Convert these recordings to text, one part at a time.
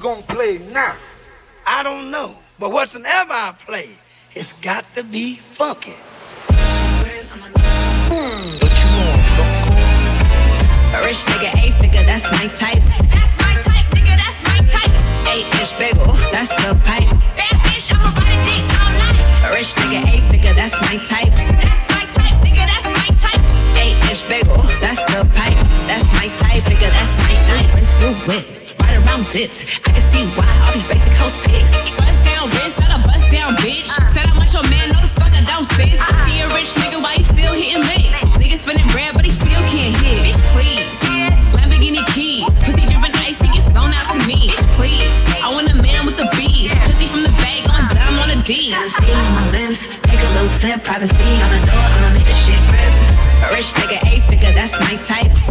gonna play now? I don't know. But whatsoever I play, it's got to be funky. Hmm, what you want, loco? A rich nigga, eight figure, that's my type. That's my type, nigga, that's my type. Eight inch bagel, that's the pipe. Bad bitch, I'ma ride a dick all night. A rich nigga, eight figure, that's my type. That's my type, nigga, that's my type. Eight inch bagel, that's the pipe. That's my type, nigga, that's my type. Prince new whip, right around dipped. I can see why all these basic hoes pics. Bust down wrist, not a bust down bitch. Uh-huh. Said I want your man, no the fuck I don't fit. Uh-huh. He a rich nigga, why he still hitting licks? Nigga spinning bread, but he still can't hit. Bitch, please. Lamborghini keys, pussy dripping ice, he get flown out to me. Bitch, please. I want a man with the bees, pussy from the bag on down on a D. See on my limbs, take a little sip, privacy on the door, I'ma make this shit rip. A rich nigga, eight figure, that's my type.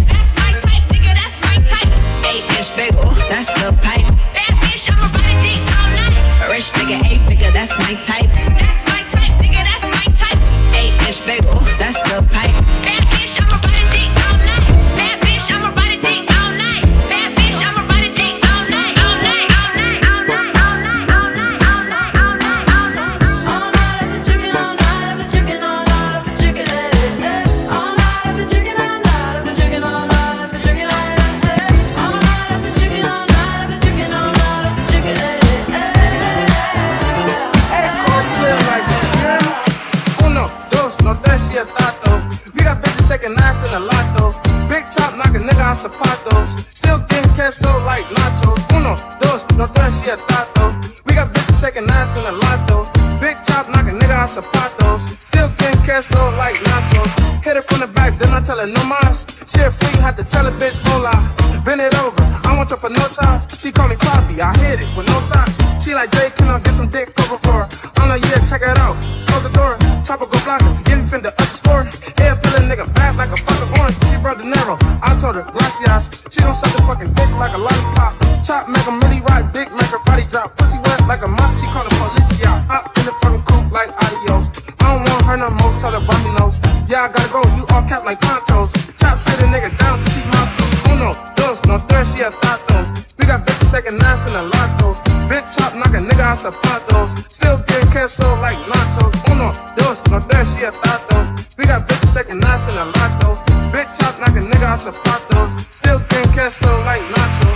That's the pipe. Bad bitch, I'ma ride dick all night. A rich nigga, eight figure, that's my type. No y a tato. We got bitches shaking ass in a lotto. Big chop knock a nigga on zapatos. Still getting queso like nachos. Hit it from the back, then I tell her no mas. She a freak, had to tell a bitch hola. Bend it over, I want your panocha. She call me Poppy, I hit it with no socks. She like Jay, can I get some dick over for her? I'm like, yeah, check it out. Close the door, chopper go block her. Getting finna underscore. Air feeling nigga bad like a fucking orange. She brought the narrow. I told her, glassy eyes. She don't suck the fucking dick like a lollipop. Chop, make a mini ride, big, make her body drop. Pussy wet like a mop, she call the police, yeah. Hop in the fucking coupe like adios. I don't want her no more, tell her Bobby knows. Yeah, I gotta go, you all cap like ponchos. Chop, sit a nigga down since he macho. Uno, dos, oh, no tres, yeah, tato. We got bitches shaking ass in a lotto. Big chop, knock a nigga on zapatos. Still getting queso like nachos. Uno, dos, no tres, yeah, tato. We got bitches shaking ass in a lotto. Back chopped like a nigga, I support those. Still can catch so like nacho.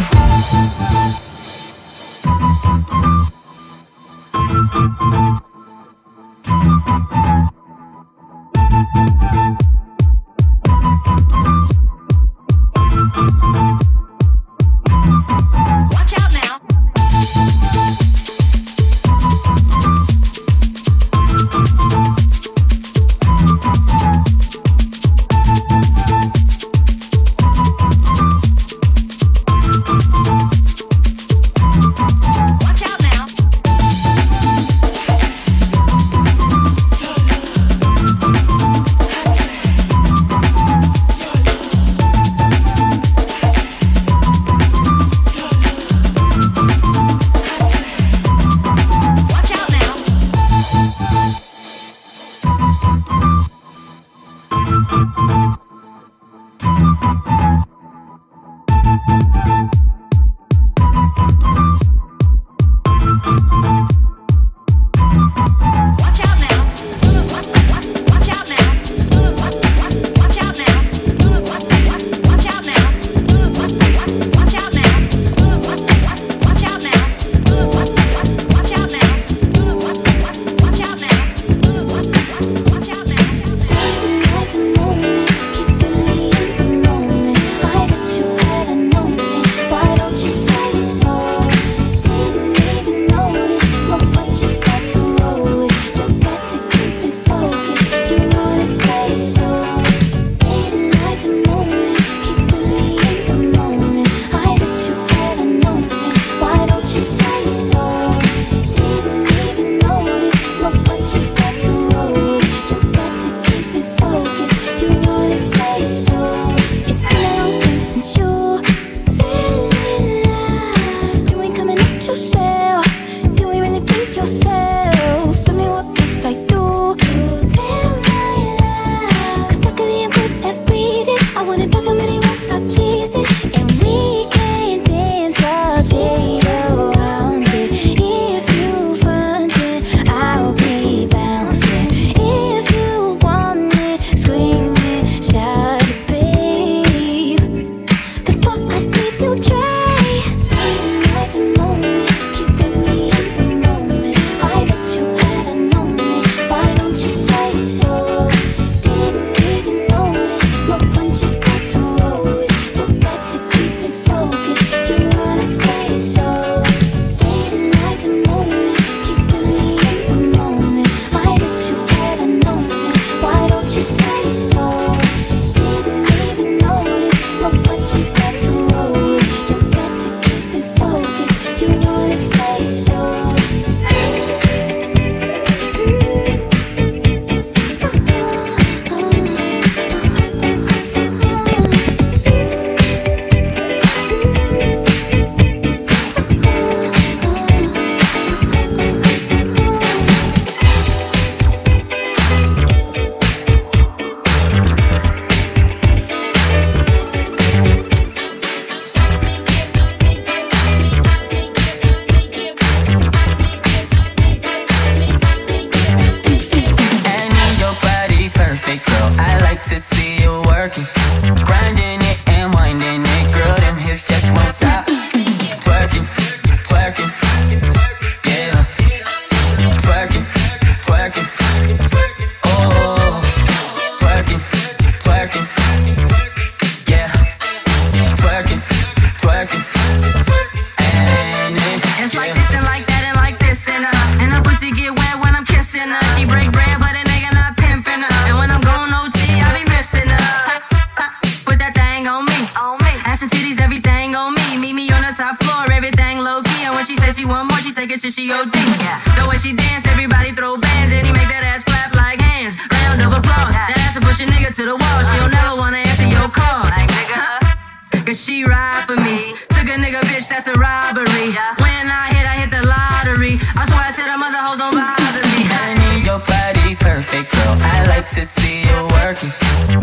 perfect, girl. I like to see you working,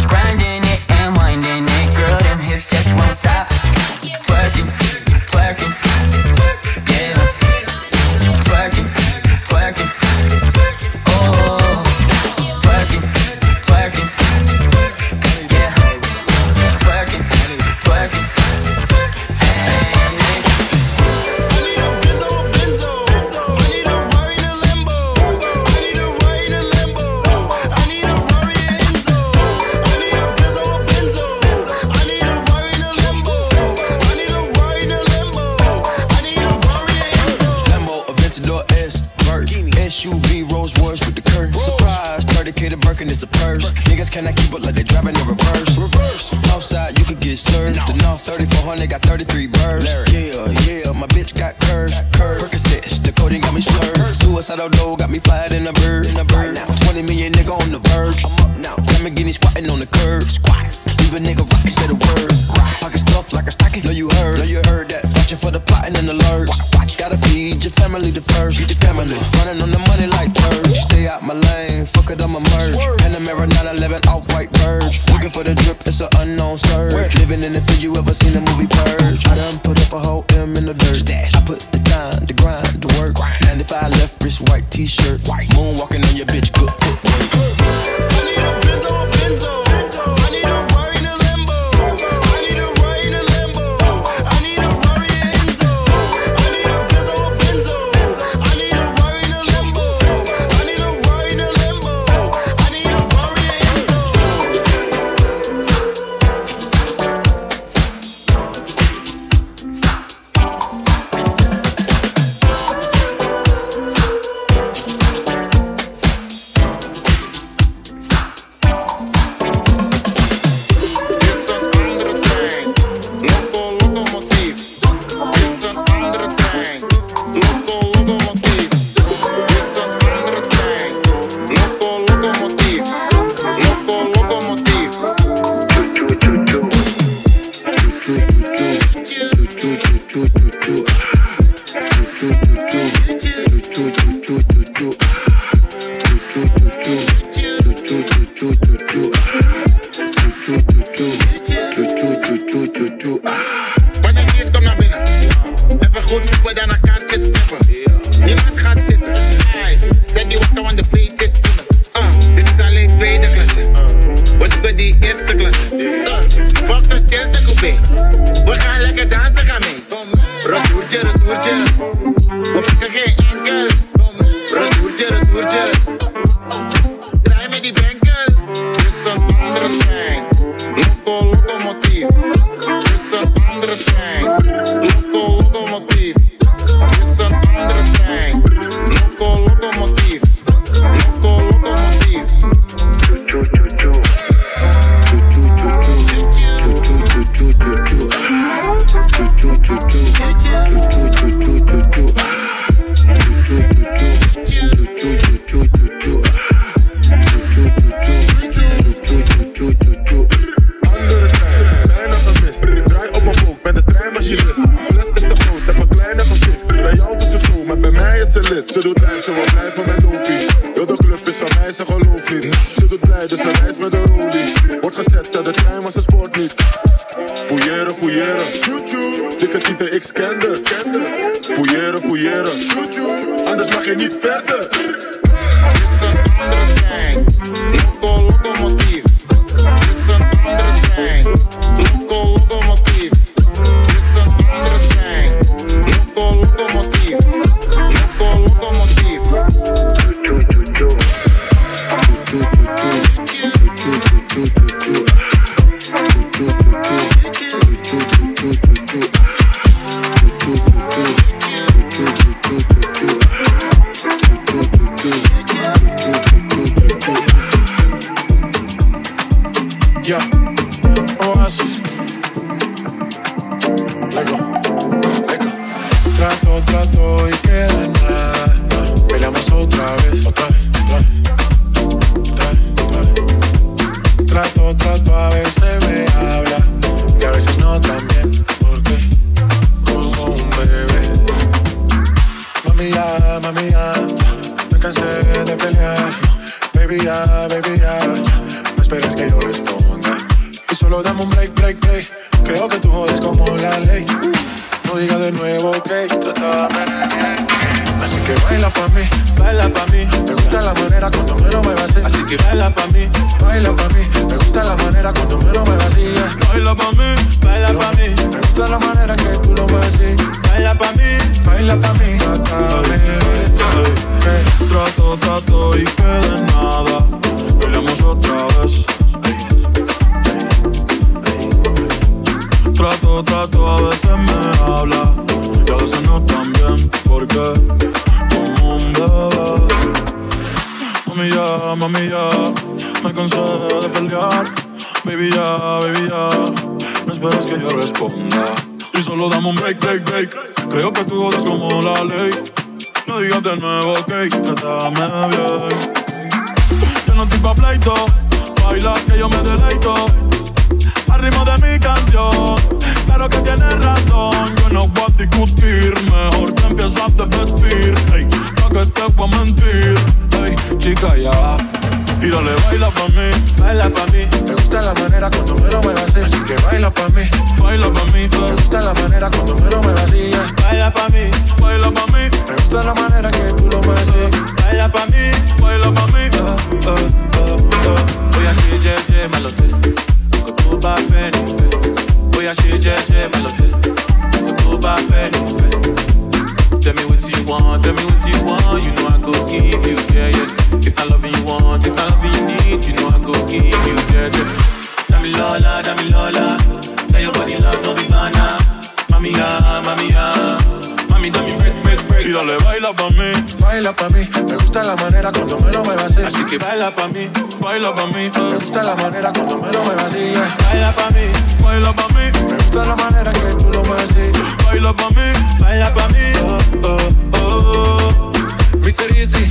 grinding. do do Mami, ya, mami, me cansé de pelear. Baby, ya, baby, ya, no esperes que yo responda. Y solo dame un break, break, break. Creo que tú jodes como la ley. No digas de nuevo que okay. trátame bien baila pa' mí, baila pa' mí. Me gusta la manera cuando me lo muevas así. Así que baila pa' mí, baila pa' mí. Me gusta la manera cuando me lo muevas así. Baila pa' mí, baila pa' mí. Me gusta la manera que tú lo mueves así. Baila pa' mí, baila pa' mí. Trato, trato y que de nada Peleamos otra vez Trato, trato, a veces me habla Y a veces no tan bien Porque como un bebé Mami ya, mami ya. Me cansé de pelear. Baby ya, baby ya. No esperes que yo responda. Y solo dame un break, break, break. Creo que tú jodas como la ley. No digas de nuevo, ok, trátame bien. Yo no estoy pa' pleito, baila que yo me deleito. Al ritmo de mi canción, claro que tienes razón. Yo no voy a discutir, mejor te empiezas a vestir. Ey, pa' que te voy a mentir. Ey, chica, ya. Y dale, baila pa' mí, baila pa' mí. Me gusta la manera cuando me lo muevas así. Así que baila pa' mí, baila pa' mí. Me gusta la manera cuando me lo muevas así. Baila pa' mí, baila pa' mí. Me gusta la manera que tú lo mueves así. Baila pa' mí, baila pa' mí. Uh, uh, uh, uh. Má lọ tẹ̀, kò tó bá fẹ́ ni mo fẹ́. Bóyá ṣe jẹ́jẹ́ má lọ tẹ̀, tó bá fẹ́ ni fẹ́. Tell me what you want, tell me what you want, you know I go give you, yeah, yeah. If not loving you want, if not loving you need, you know I go give you, yeah, yeah. Dami Lola, Dami Lola, tell your body love, no be mana. Mami ya, mami ya, mami dame break, break, break. Y dale, baila pa' mí, baila pa' mí. Me gusta la manera cuando me lo muevas así. Así que baila pa' mí, baila pa' mí. Me gusta la manera cuando me lo muevas así. Baila pa' mí, baila pa' mí. Me gusta la manera que tú lo mueves así. Baila pa' mí, baila pa' mí. Oh, oh, oh. Mr. Easy,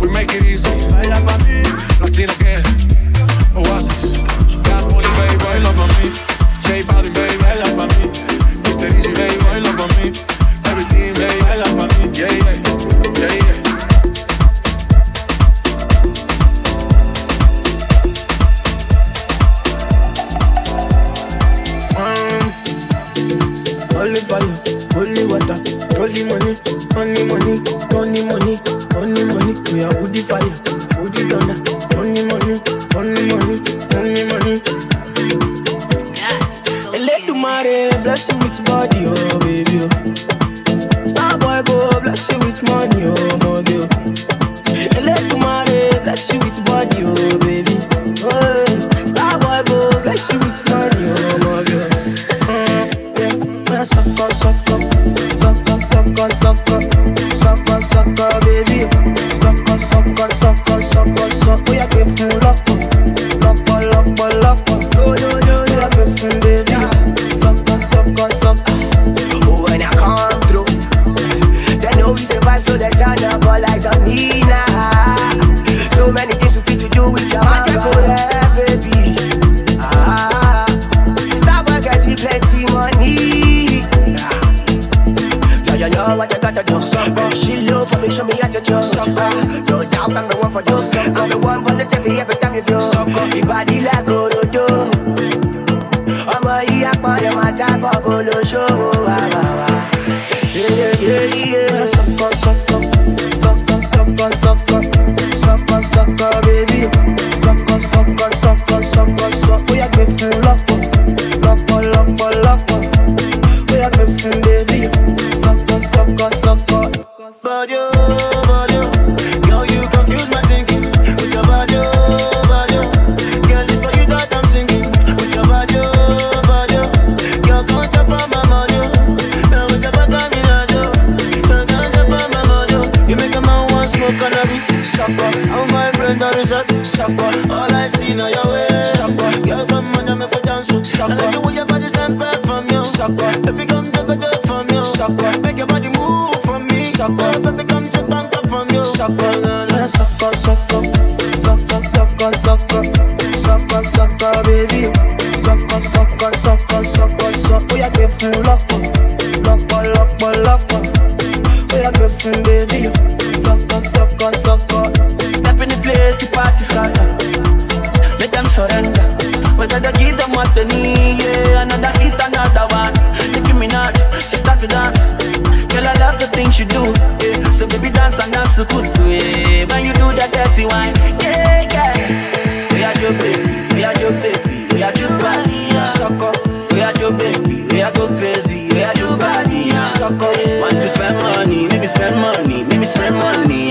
we make it easy. Baila pa' mí, Latina gang, Oasis, God Bunny, baby. Baila pa' mí, J Balvin, step in the place party make surrender. Whether them what they need yeah another another one. She start to dance. Girl I love the things you do yeah. So baby dance and dance to kusu yeah when you do that dirty wine. fuck up. Want to spend money, make me spend money, make me spend money.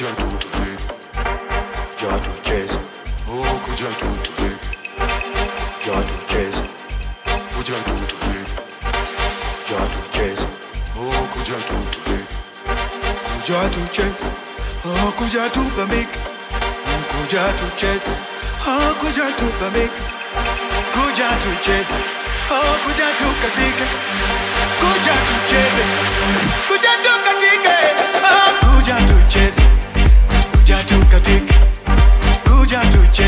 could I chase. Oh, could chase. Chase. Oh, chase. Oh, chase? Oh, chase? Oh, katika? Could I chase? kuja tuch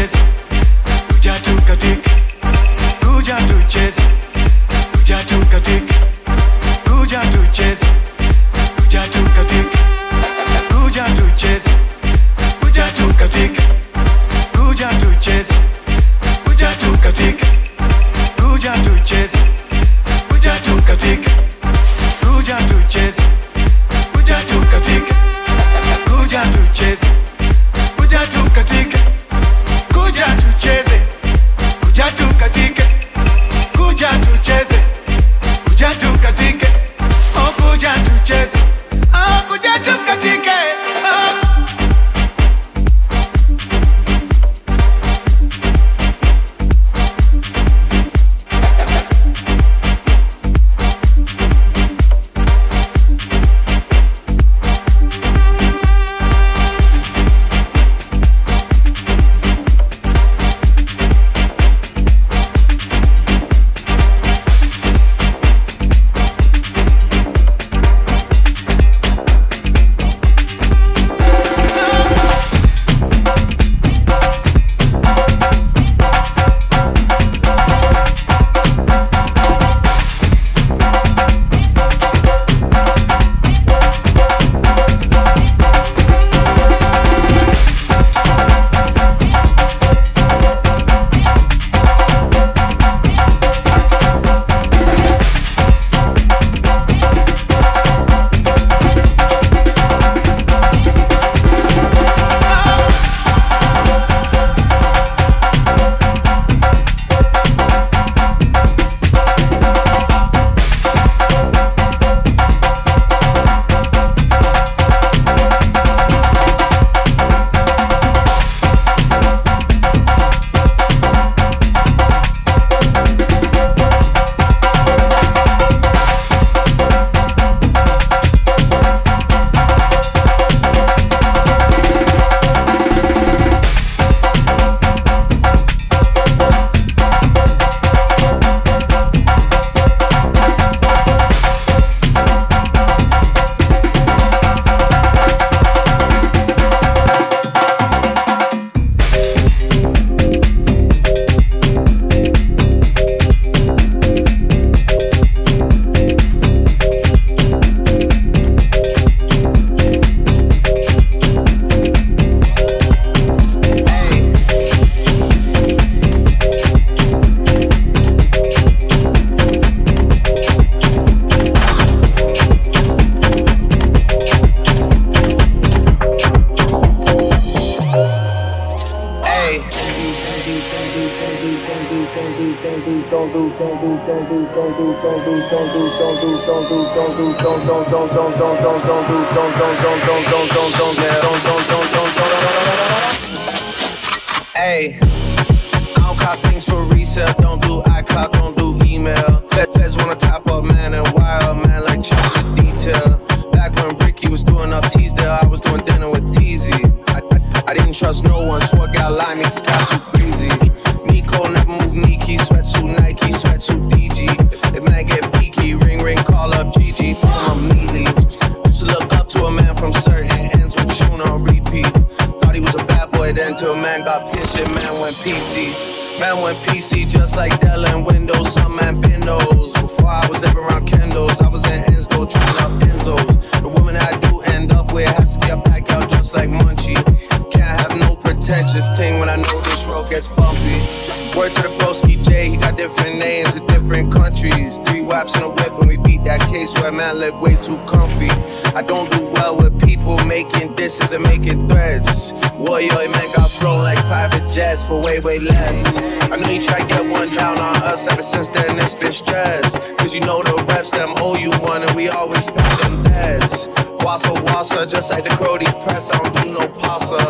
we always pay them debts. Wassa wassa, just like the Crody press, I don't do no pasta.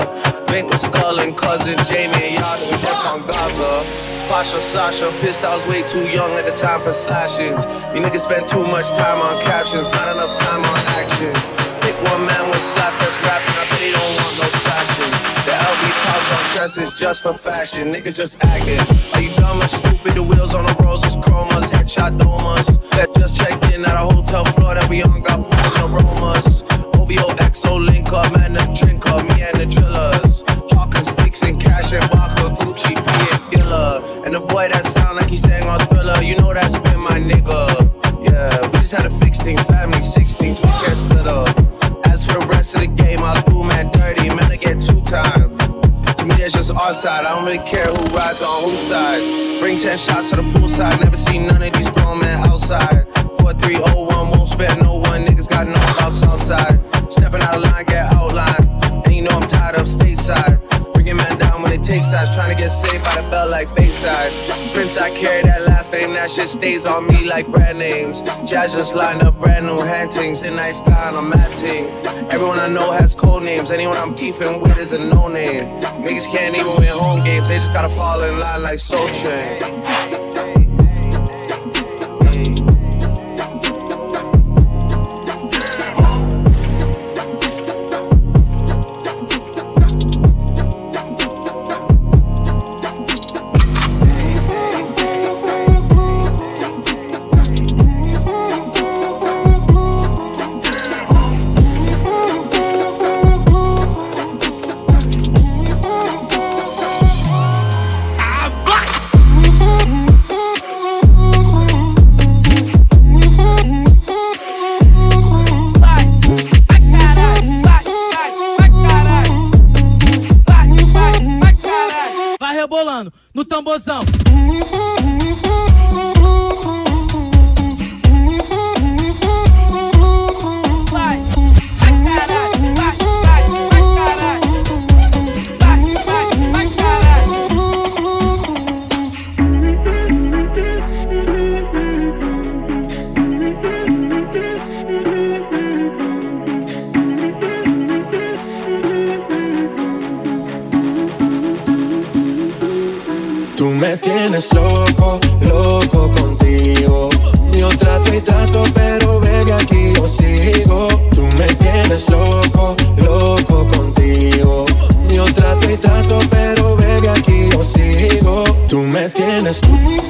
Link with Skull and cousin Jamie and y'all do work on Gaza. Pasha Sasha, pissed I was way too young at the time for slashes. You niggas spend too much time on captions, not enough time on action. One man with slaps that's rapping, I bet he don't want no fashion. The LV pouch on is just for fashion, niggas just acting. Are you dumb or stupid? The wheels on the rolls was chromas, headshot domas. That just checked in at a hotel floor that we on got pouring aromas. OVO XO link up, man, the drink up, me and the drillers. Hawking sticks and cash and vodka, Gucci, P and Dilla. And the boy that sound like he sang on Thriller, you know that's been my nigga. Yeah, we just had to fix things, family 16s, we can't split up. For the rest of the game, I'll do man dirty, man, I get two time. To me, that's just our side. I don't really care who rides on whose side. Bring 10 shots to the poolside. Never seen none of these grown men outside. 4301 won't spare no one. Niggas got no about Southside. Stepping out of line, get outlined. And you know I'm tied up stateside. Bringing man take sides, trying to get saved by the bell like Bayside. Prince, I carry that last name, that shit stays on me like brand names. Jazz just lined up brand new hantings, in night sky on a mad team. Everyone I know has code names, anyone I'm beefing with is a no name. Niggas can't even win home games, they just gotta fall in line like Soul Train. me tienes.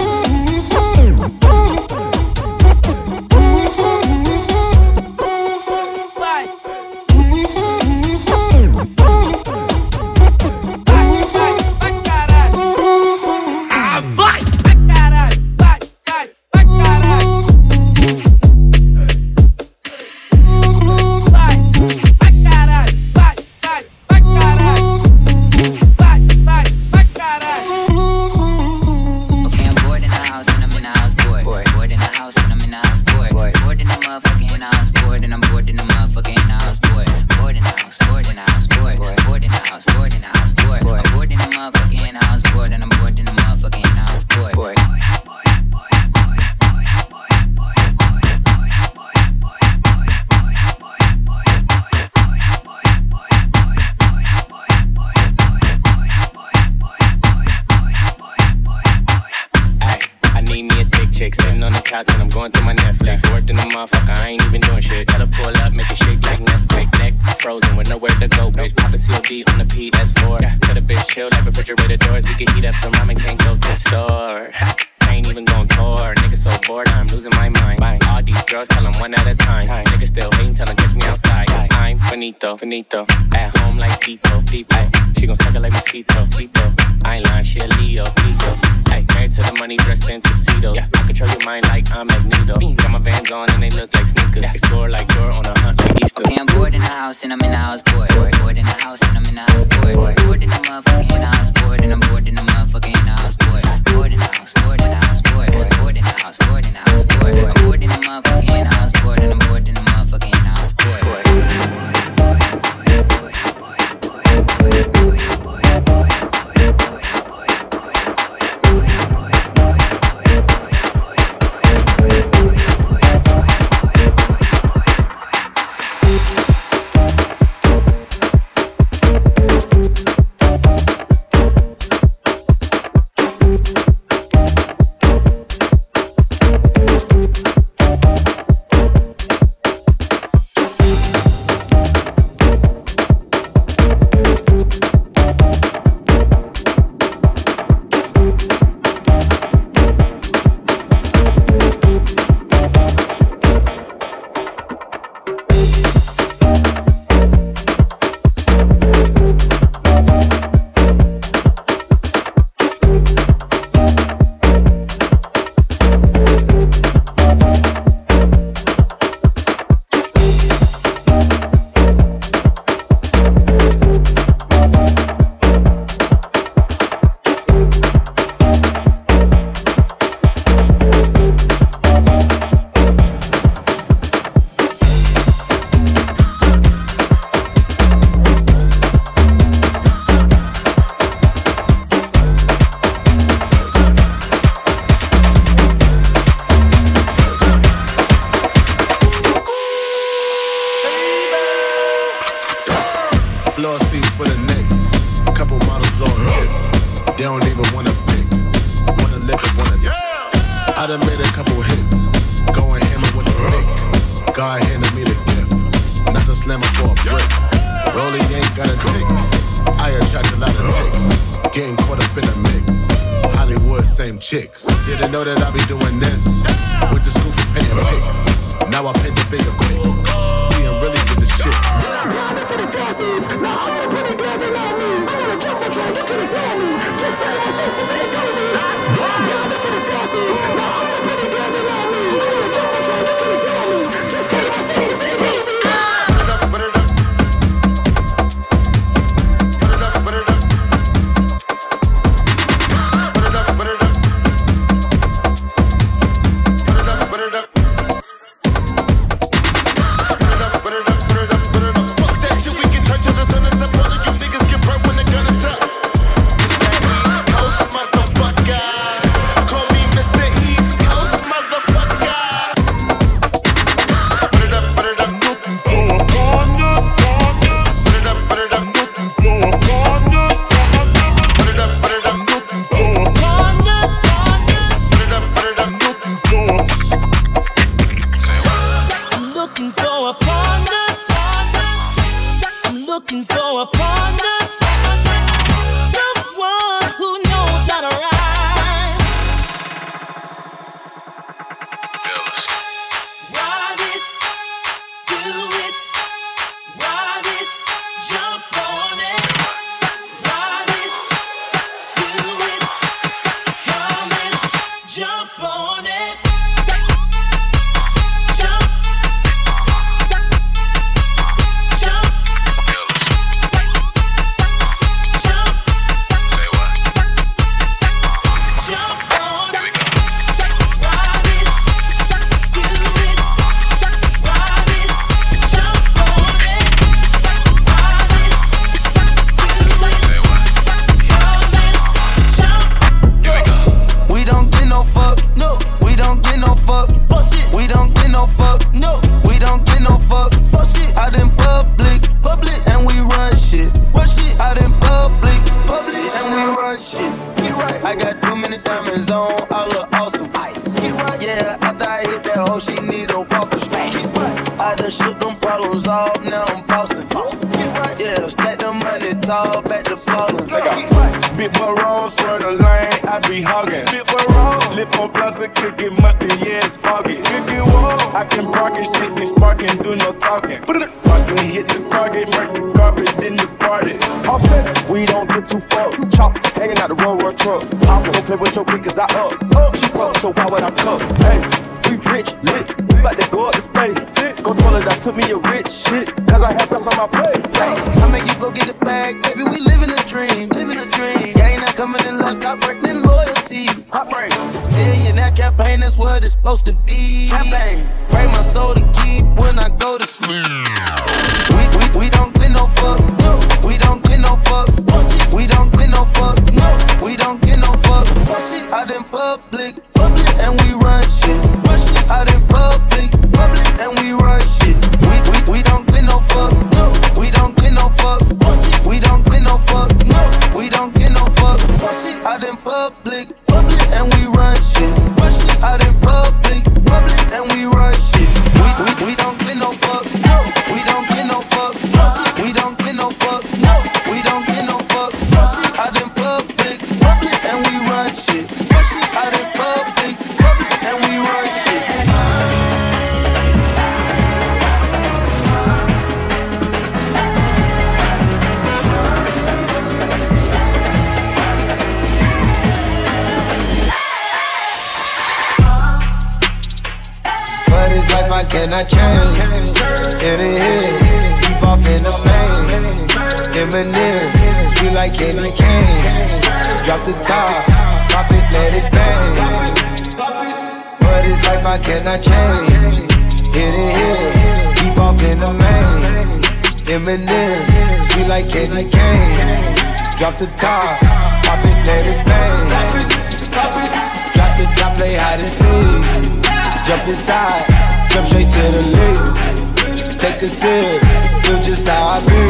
sip, feel just how I be.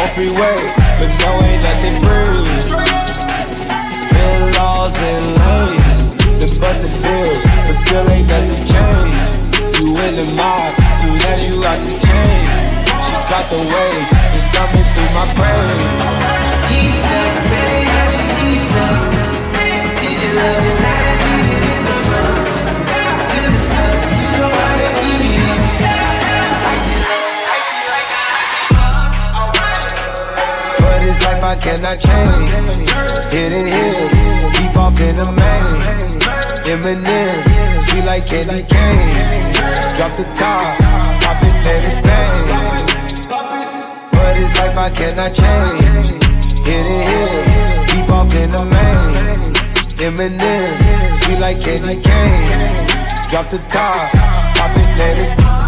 On freeway, but no ain't nothing free. Been lost, been lanes, been busting bills, but still ain't nothing changed. You in the mob, soon as you out the chain, she caught the wave. and I change. Hit Hidden hills, deep off in the main. Eminem, sweet like candy cane. Drop the top, pop it, let it bang. But it's life I cannot change. Hidden hills, deep off in the main. Eminem, sweet like candy cane. Drop the top, pop it, let it bang.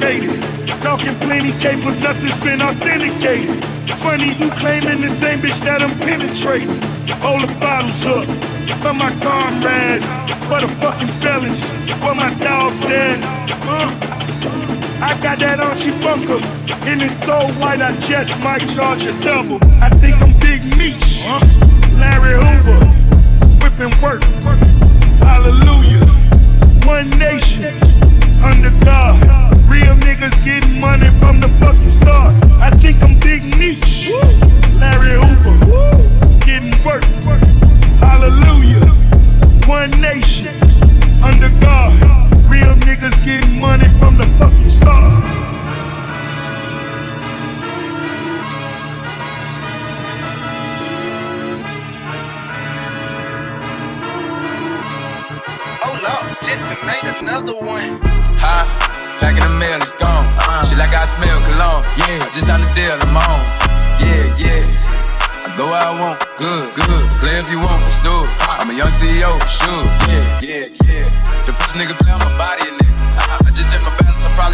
And. Talking plenty capers, nothing's been authenticated. Funny you claiming the same bitch that I'm penetrating. All the bottles up for my comrades, for the fucking felons, my dog said. Uh, I got that Archie Bunker, and it's so white I just might charge a double. I think I'm Big Meech, Larry Hoover, whipping work. Hallelujah, one nation under God. Real niggas getting money from the fucking start. I think I'm Big Meech, Larry Hoover, getting work. Hallelujah, one nation under God. Real niggas getting money from the fucking start. Oh made another one. Huh? Packing the mail, it's gone. Uh, shit like I smell cologne. Yeah, I just signed the deal, I'm on. Yeah, yeah. I go where I want, good, good. Play if you want, let's do it. I'm a young CEO, sure. Yeah, yeah, yeah. The first nigga play on my body.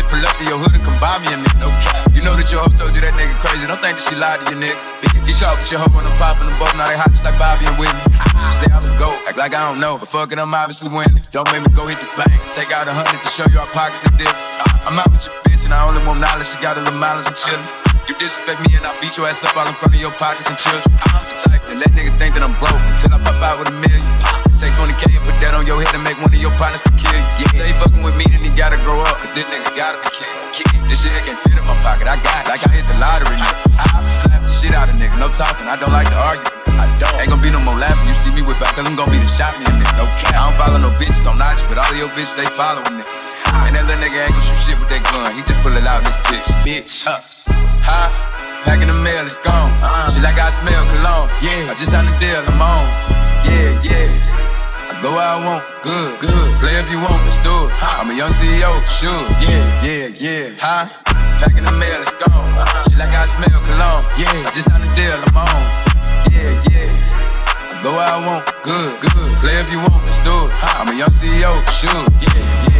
Probably pull up to your hood and come buy me a nigga. No cap. You know that your hoe told you that nigga crazy. Don't think that she lied to you, nigga. Get caught with your hoe when I'm popping them both. Now they hot just like Bobby and Whitney. Say I'm the GOAT, act like I don't know. But fuck it, I'm obviously winning. Don't make me go hit the bank. Take out a hundred to show you our pockets are different. I'm out with your bitch and I only want knowledge. She got a little mileage, I'm chillin'. You disrespect me and I beat your ass up all in front of your pockets and children. I'm the type to let niggas think that I'm broke until I pop out with a million. Take 20k and put that on your head and make one of your partners to kill you. Yeah, say fucking with me, then he gotta grow up. Cause this nigga gotta be killed. This shit can't fit in my pocket. I got it like I hit the lottery. Nigga. I slap the shit out of nigga. No talking, I don't like to argue. I don't. Ain't gonna be no more laughing. You see me whip out, cause I'm gonna be the shot me nigga. No cap. I don't follow no bitches on Notch, but all of your bitches, they following it. And that little nigga ain't gonna shoot shit with that gun. He just pull it out in his bitch. Bitch. Huh. Huh? Packing the mail, it's gone. Uh-uh. Shit like I smell cologne. Yeah. I just signed the deal, I'm on. Yeah, yeah. I go where I want, good, good. Play if you want, let's do it. I'm a young CEO, sure. Yeah, yeah, yeah. Huh? Packing the mail, it's gone. Uh-uh. Shit like I smell cologne. Yeah. I just signed the deal, I'm on. Yeah, yeah. I go where I want, good, good. Play if you want, let's do it. I'm a young CEO, sure. Yeah, yeah.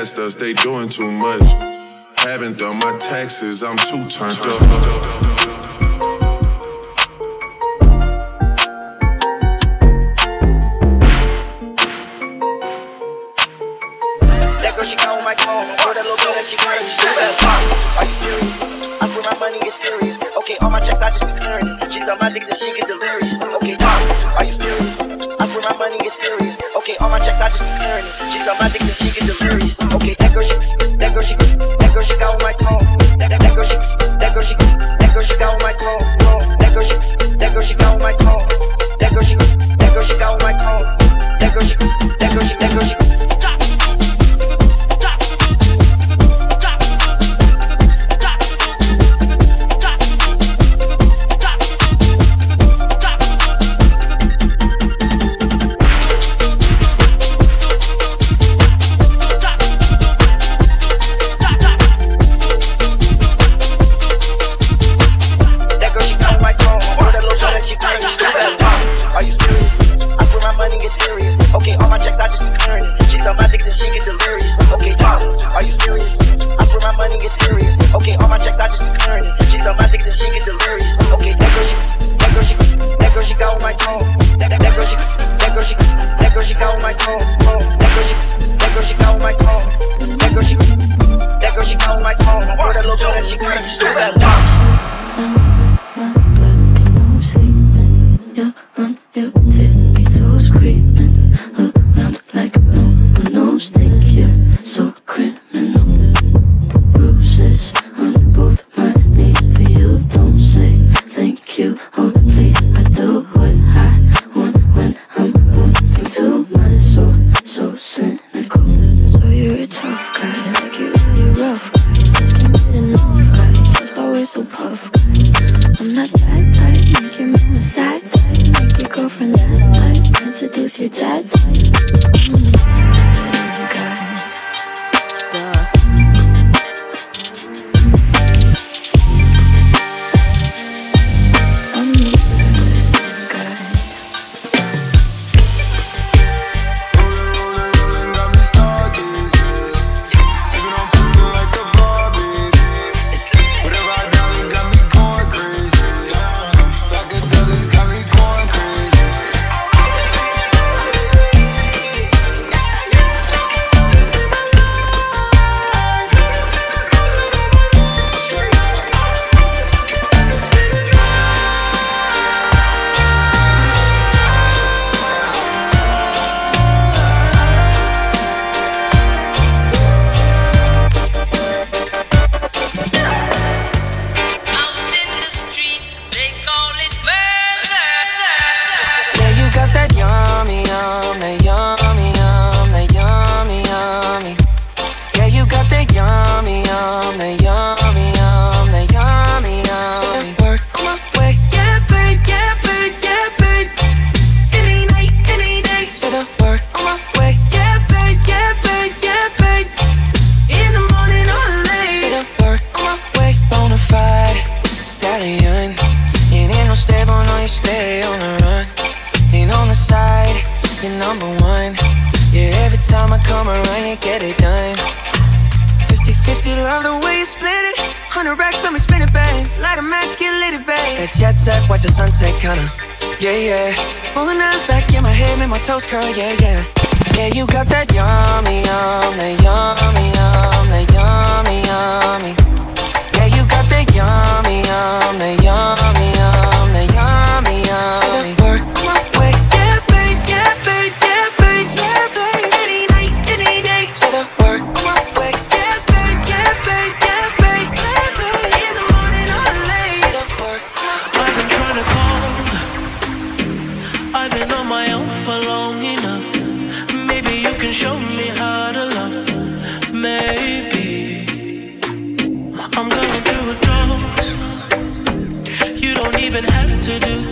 Passed us, they doing too much. Haven't done my taxes, I'm too turned up. Make your mama sad make your girlfriend mad. And seduce your dad Slide,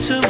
to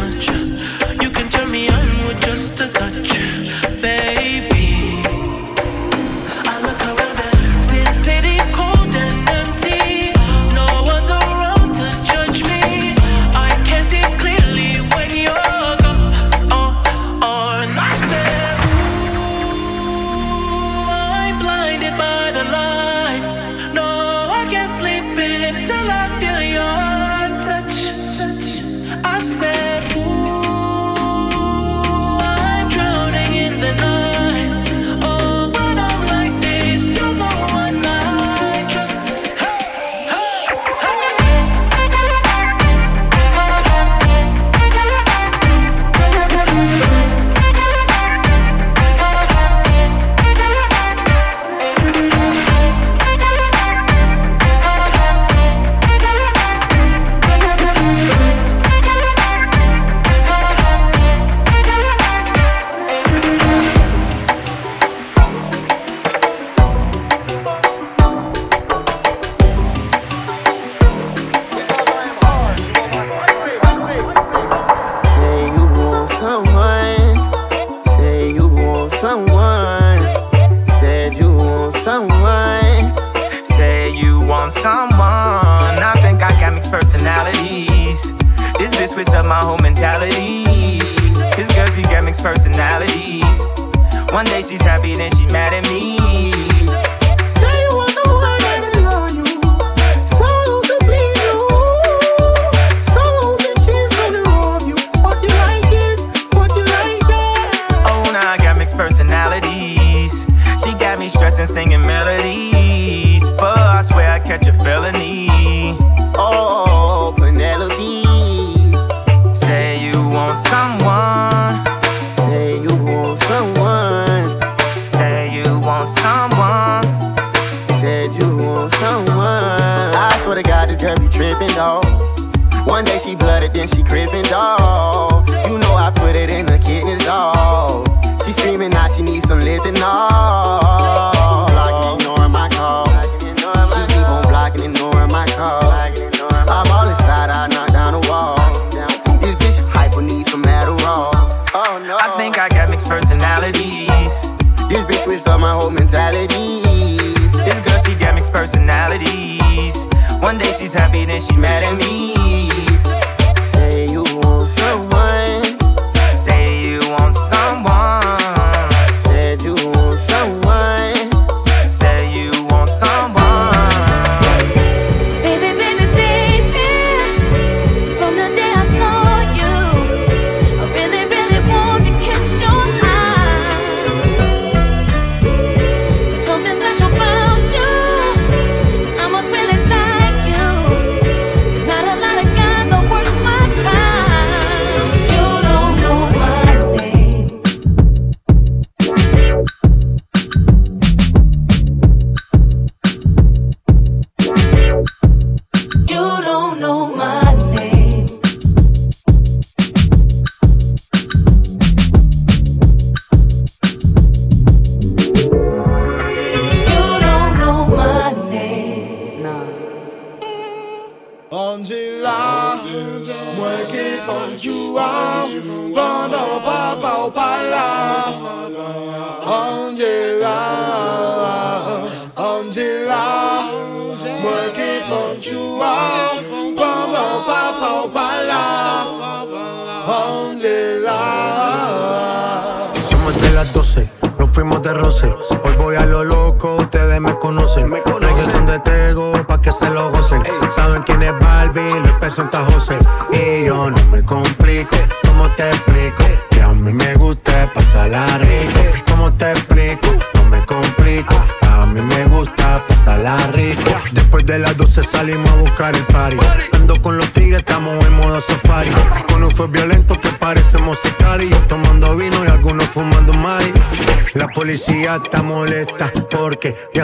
she mad at me.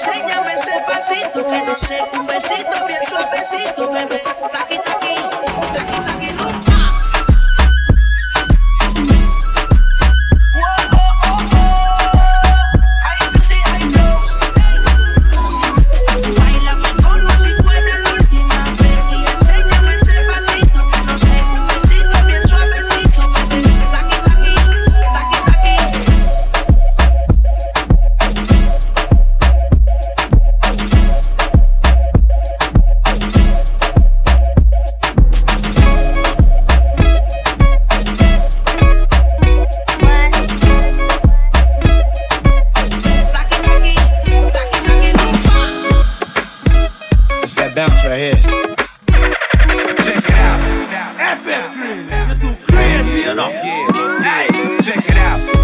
Enséñame ese pasito que no sé, un besito bien suavecito, bebé. Taqui, taqui, taqui, Yeah. Hey, check it out.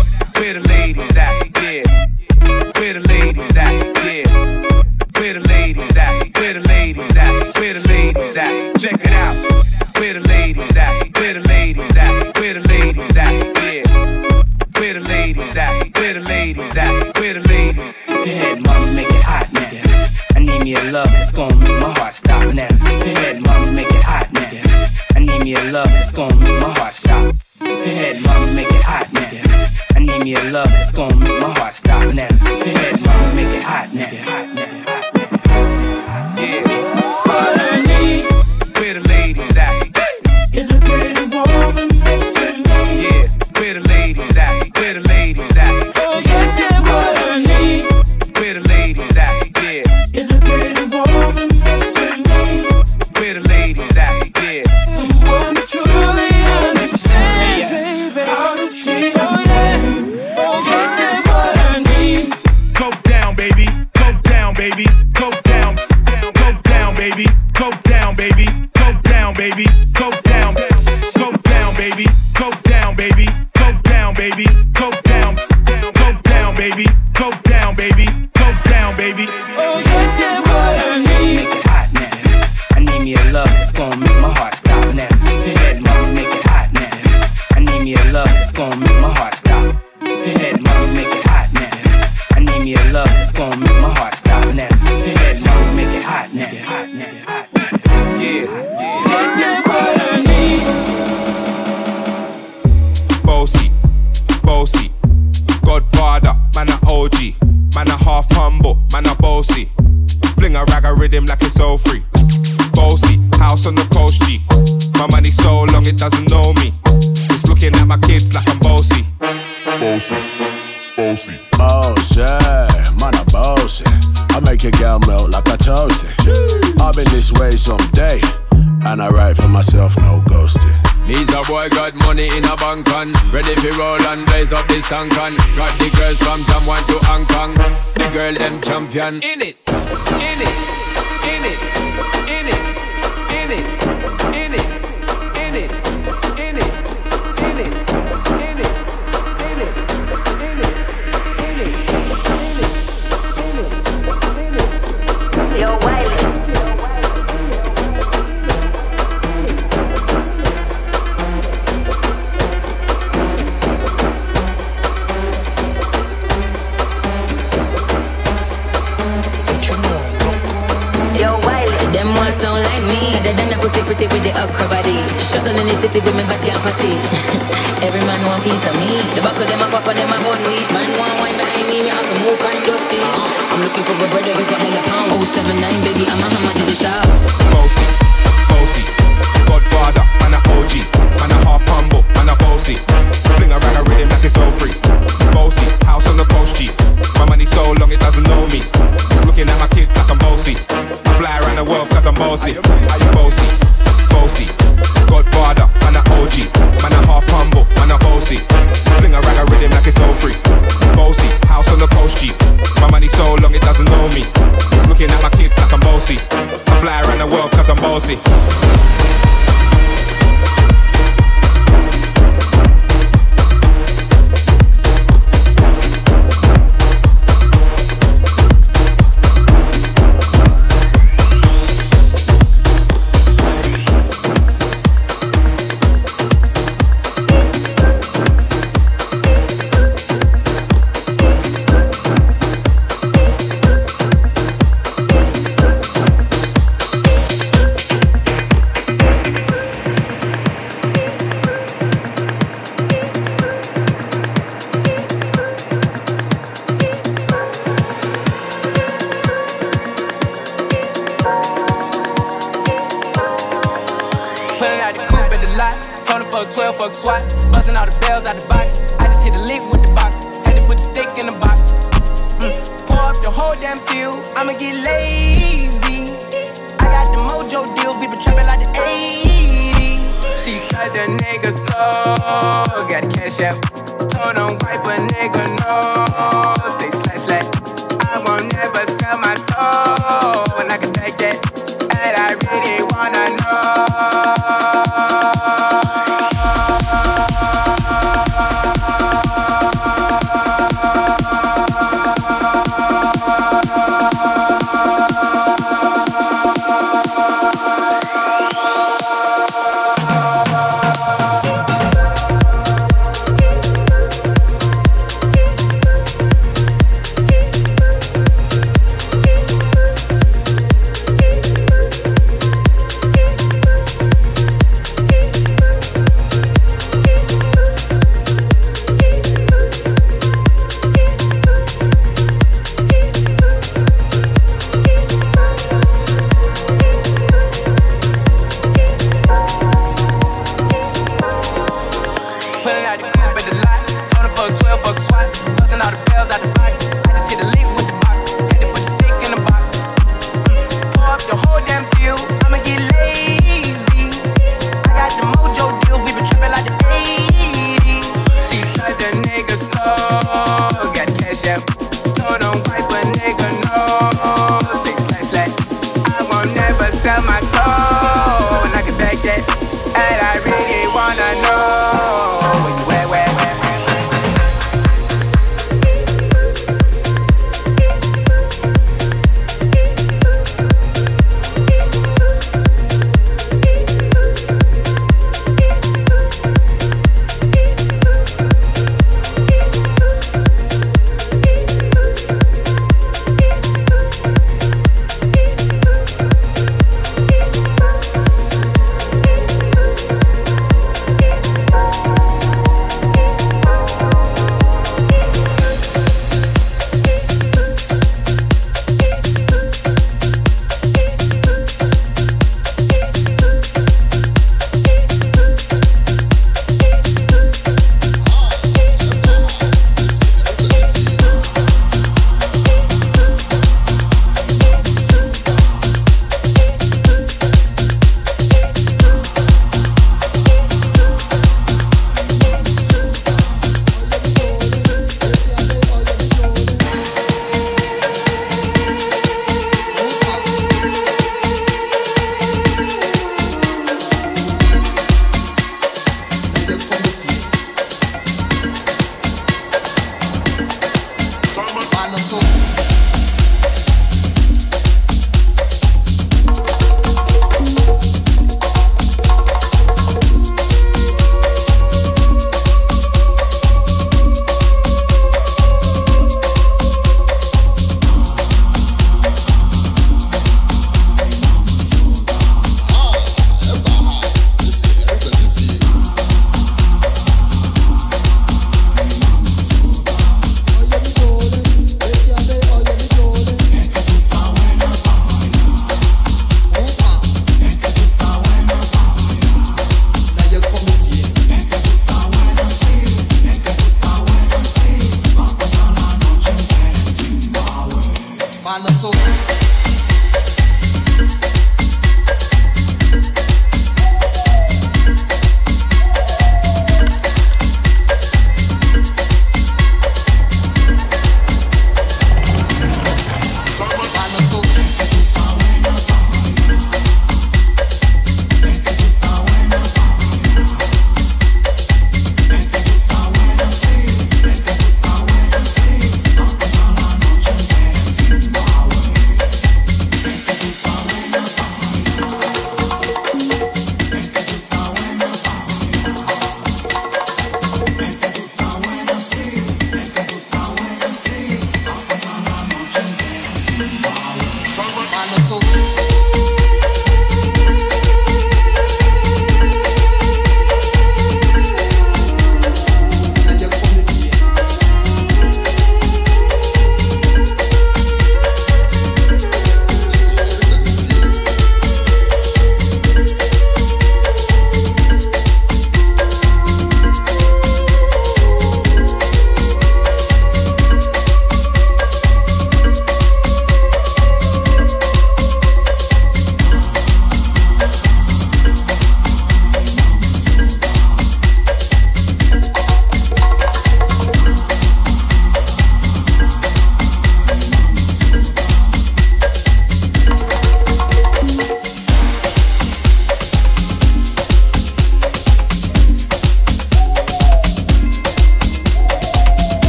ya pasé.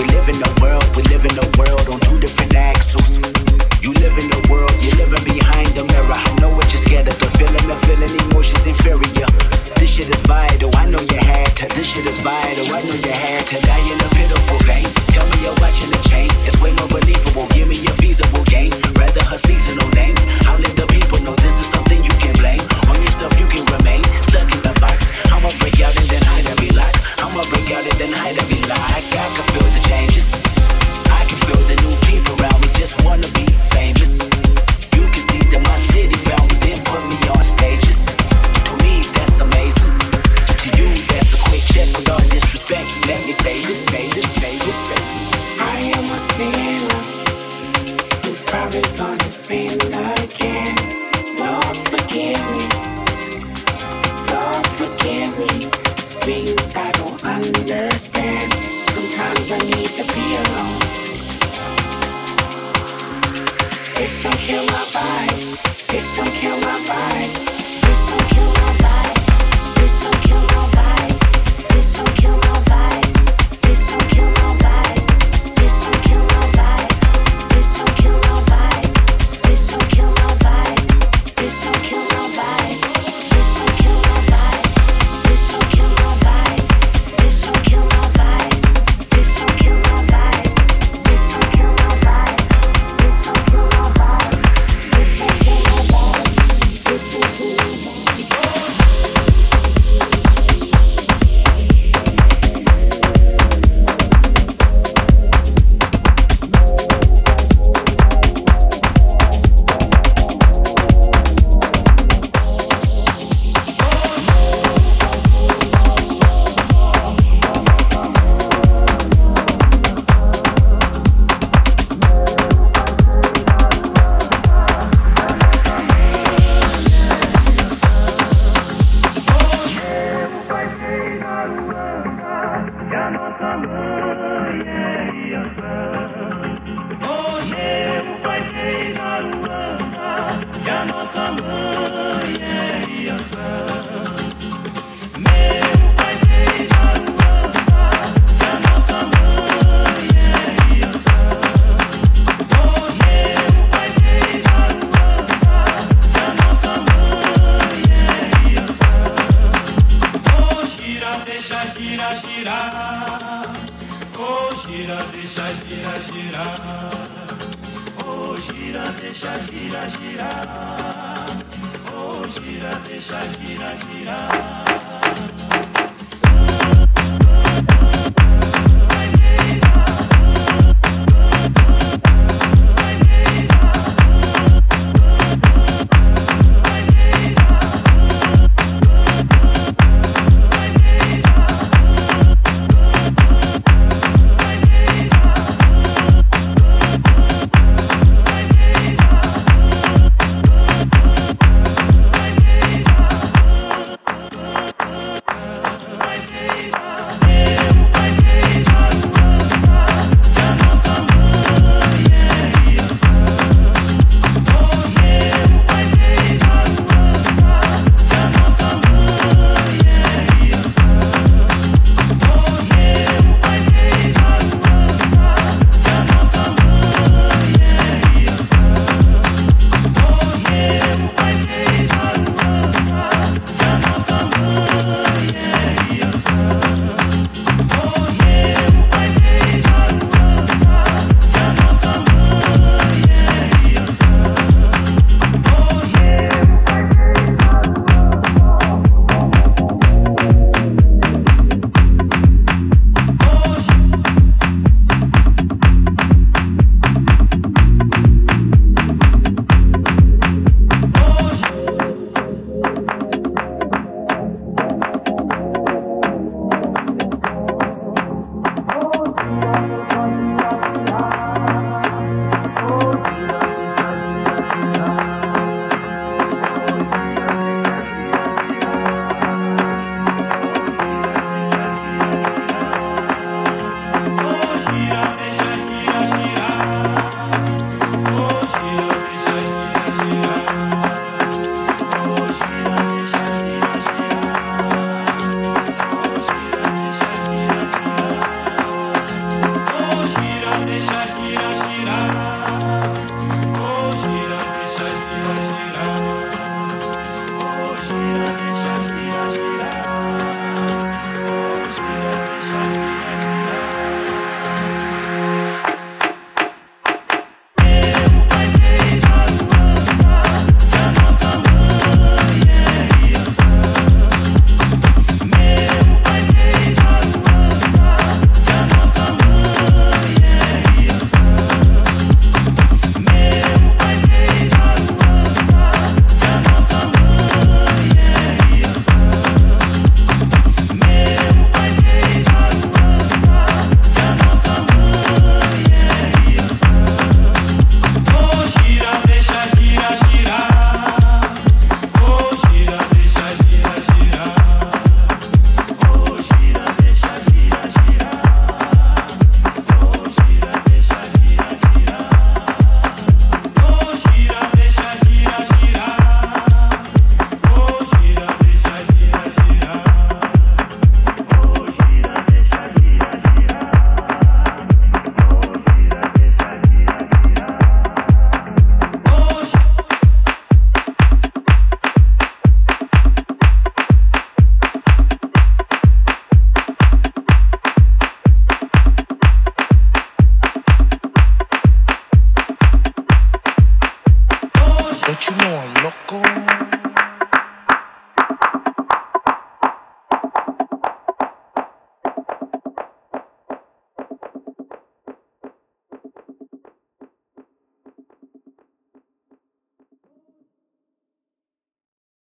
We live in a world, we live in a world on two different axles. You live in a world, you're living behind the mirror. I know what you're scared of, the feeling, the feeling, emotions inferior. This shit is vital, I know you had to. This shit is vital, I know you had to die in a pitiful pain. Tell me you're watching the chain, it's way more believable. Give me a feasible game, rather her seasonal name. I'll let the people know this is something you can blame. On yourself, you can remain stuck in the box. I'ma break out and then hide every lie. I'ma break out and then hide every lie. I can feel the changes. I can feel the new people around me just wanna be famous. You can see that my city found me, put me on stages. To me, that's amazing. To you, that's a quick check with all disrespect. Let me say this, say this, say this, say this. I am a sinner who's probably gonna sin again. Lord, forgive me. This don't kill my vibe. This don't kill my vibe. This don't kill my vibe.